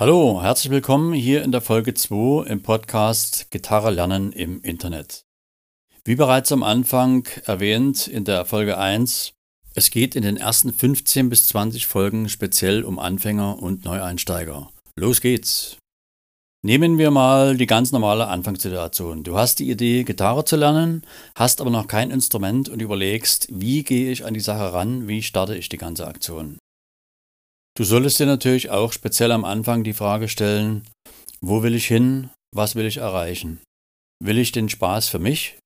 Hallo, herzlich willkommen hier in der Folge 2 im Podcast Gitarre lernen im Internet. Wie bereits am Anfang erwähnt in der Folge 1, es geht in den ersten 15 bis 20 Folgen speziell um Anfänger und Neueinsteiger. Los geht's! Nehmen wir mal die ganz normale Anfangssituation. Du hast die Idee, Gitarre zu lernen, hast aber noch kein Instrument und überlegst, wie gehe ich an die Sache ran, wie starte ich die ganze Aktion. Du solltest dir natürlich auch speziell am Anfang die Frage stellen, wo will ich hin, was will ich erreichen? Will ich den Spaß für mich?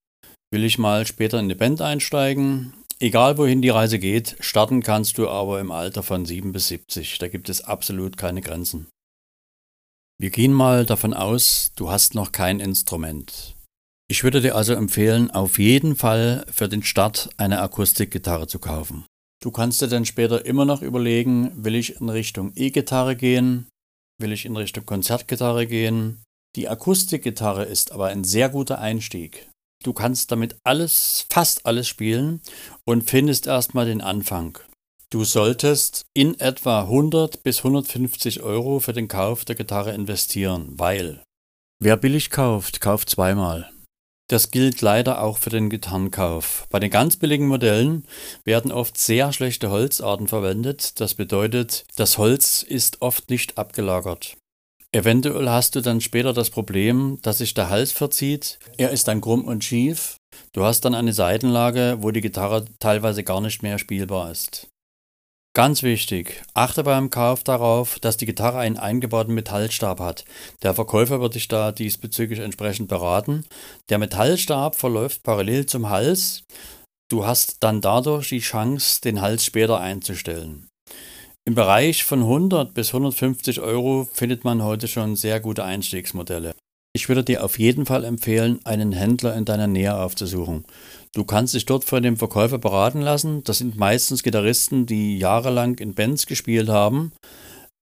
Will ich mal später in die Band einsteigen? Egal wohin die Reise geht, starten kannst du aber im Alter von 7 bis 70. Da gibt es absolut keine Grenzen. Wir gehen mal davon aus, du hast noch kein Instrument. Ich würde dir also empfehlen, auf jeden Fall für den Start eine Akustikgitarre zu kaufen. Du kannst dir dann später immer noch überlegen, will ich in Richtung E-Gitarre gehen, will ich in Richtung Konzertgitarre gehen. Die Akustikgitarre ist aber ein sehr guter Einstieg. Du kannst damit alles, fast alles spielen und findest erstmal den Anfang. Du solltest in etwa 100 bis 150 Euro für den Kauf der Gitarre investieren, weil wer billig kauft, kauft zweimal. Das gilt leider auch für den Gitarrenkauf. Bei den ganz billigen Modellen werden oft sehr schlechte Holzarten verwendet. Das bedeutet, das Holz ist oft nicht abgelagert. Eventuell hast du dann später das Problem, dass sich der Hals verzieht. Er ist dann krumm und schief. Du hast dann eine Seitenlage, wo die Gitarre teilweise gar nicht mehr spielbar ist. Ganz wichtig, achte beim Kauf darauf, dass die Gitarre einen eingebauten Metallstab hat. Der Verkäufer wird dich da diesbezüglich entsprechend beraten. Der Metallstab verläuft parallel zum Hals. Du hast dann dadurch die Chance, den Hals später einzustellen. Im Bereich von 100 bis 150 Euro findet man heute schon sehr gute Einstiegsmodelle. Ich würde dir auf jeden Fall empfehlen, einen Händler in deiner Nähe aufzusuchen. Du kannst dich dort von dem Verkäufer beraten lassen. Das sind meistens Gitarristen, die jahrelang in Bands gespielt haben,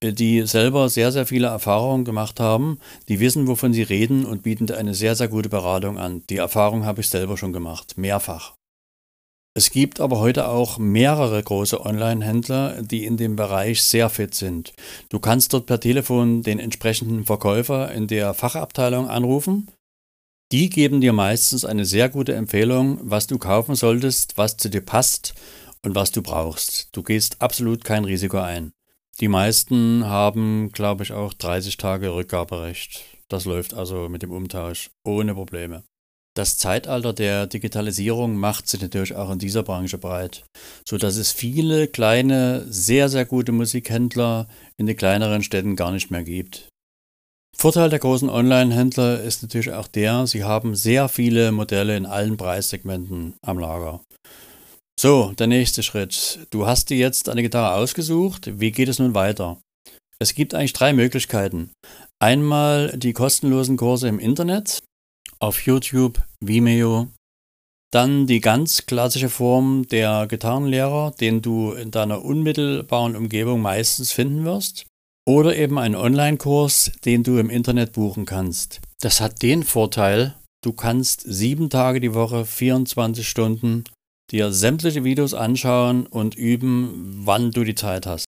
äh, die selber sehr, sehr viele Erfahrungen gemacht haben, die wissen, wovon sie reden und bieten dir eine sehr, sehr gute Beratung an. Die Erfahrung habe ich selber schon gemacht, mehrfach. Es gibt aber heute auch mehrere große Online-Händler, die in dem Bereich sehr fit sind. Du kannst dort per Telefon den entsprechenden Verkäufer in der Fachabteilung anrufen. Die geben dir meistens eine sehr gute Empfehlung, was du kaufen solltest, was zu dir passt und was du brauchst. Du gehst absolut kein Risiko ein. Die meisten haben, glaube ich, auch 30 Tage Rückgaberecht. Das läuft also mit dem Umtausch ohne Probleme. Das Zeitalter der Digitalisierung macht sich natürlich auch in dieser Branche breit, so dass es viele kleine, sehr, sehr gute Musikhändler in den kleineren Städten gar nicht mehr gibt. Vorteil der großen Online-Händler ist natürlich auch der, sie haben sehr viele Modelle in allen Preissegmenten am Lager. So, der nächste Schritt. Du hast dir jetzt eine Gitarre ausgesucht. Wie geht es nun weiter? Es gibt eigentlich drei Möglichkeiten. Einmal die kostenlosen Kurse im Internet, auf YouTube, Vimeo. Dann die ganz klassische Form der Gitarrenlehrer, den du in deiner unmittelbaren Umgebung meistens finden wirst. Oder eben ein Online-Kurs, den du im Internet buchen kannst. Das hat den Vorteil, du kannst sieben Tage die Woche, 24 Stunden dir sämtliche Videos anschauen und üben, wann du die Zeit hast.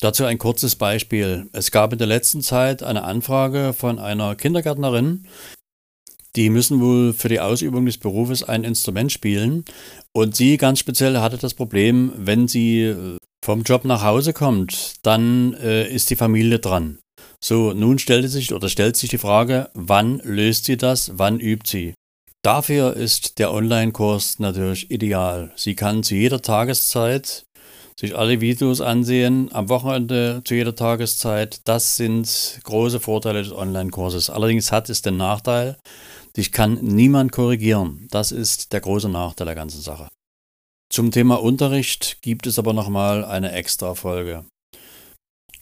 Dazu ein kurzes Beispiel. Es gab in der letzten Zeit eine Anfrage von einer Kindergärtnerin, die müssen wohl für die Ausübung des Berufes ein Instrument spielen. Und sie ganz speziell hatte das Problem, wenn sie äh, vom Job nach Hause kommt, dann äh, ist die Familie dran. So, nun stellte sich oder stellt sich die Frage, wann löst sie das, wann übt sie? Dafür ist der Online-Kurs natürlich ideal. Sie kann zu jeder Tageszeit sich alle Videos ansehen, am Wochenende zu jeder Tageszeit. Das sind große Vorteile des Online-Kurses. Allerdings hat es den Nachteil, Dich kann niemand korrigieren. Das ist der große Nachteil der ganzen Sache. Zum Thema Unterricht gibt es aber nochmal eine extra Folge.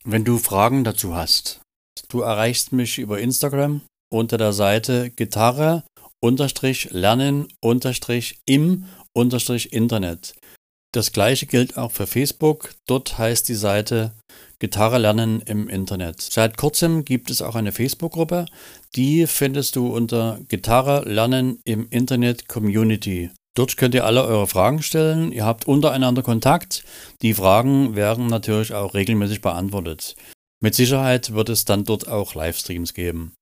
Wenn du Fragen dazu hast, du erreichst mich über Instagram unter der Seite Gitarre lernen im Internet. Das gleiche gilt auch für Facebook. Dort heißt die Seite Gitarre lernen im Internet. Seit kurzem gibt es auch eine Facebook-Gruppe, die findest du unter Gitarre lernen im Internet Community. Dort könnt ihr alle eure Fragen stellen. Ihr habt untereinander Kontakt. Die Fragen werden natürlich auch regelmäßig beantwortet. Mit Sicherheit wird es dann dort auch Livestreams geben.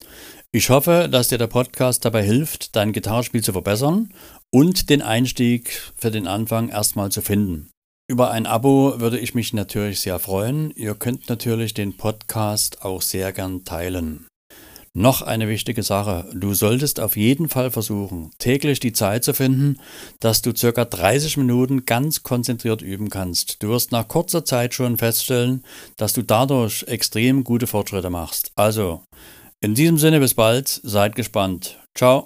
Ich hoffe, dass dir der Podcast dabei hilft, dein Gitarrespiel zu verbessern und den Einstieg für den Anfang erstmal zu finden. Über ein Abo würde ich mich natürlich sehr freuen. Ihr könnt natürlich den Podcast auch sehr gern teilen. Noch eine wichtige Sache. Du solltest auf jeden Fall versuchen, täglich die Zeit zu finden, dass du circa 30 Minuten ganz konzentriert üben kannst. Du wirst nach kurzer Zeit schon feststellen, dass du dadurch extrem gute Fortschritte machst. Also, in diesem Sinne bis bald, seid gespannt. Ciao.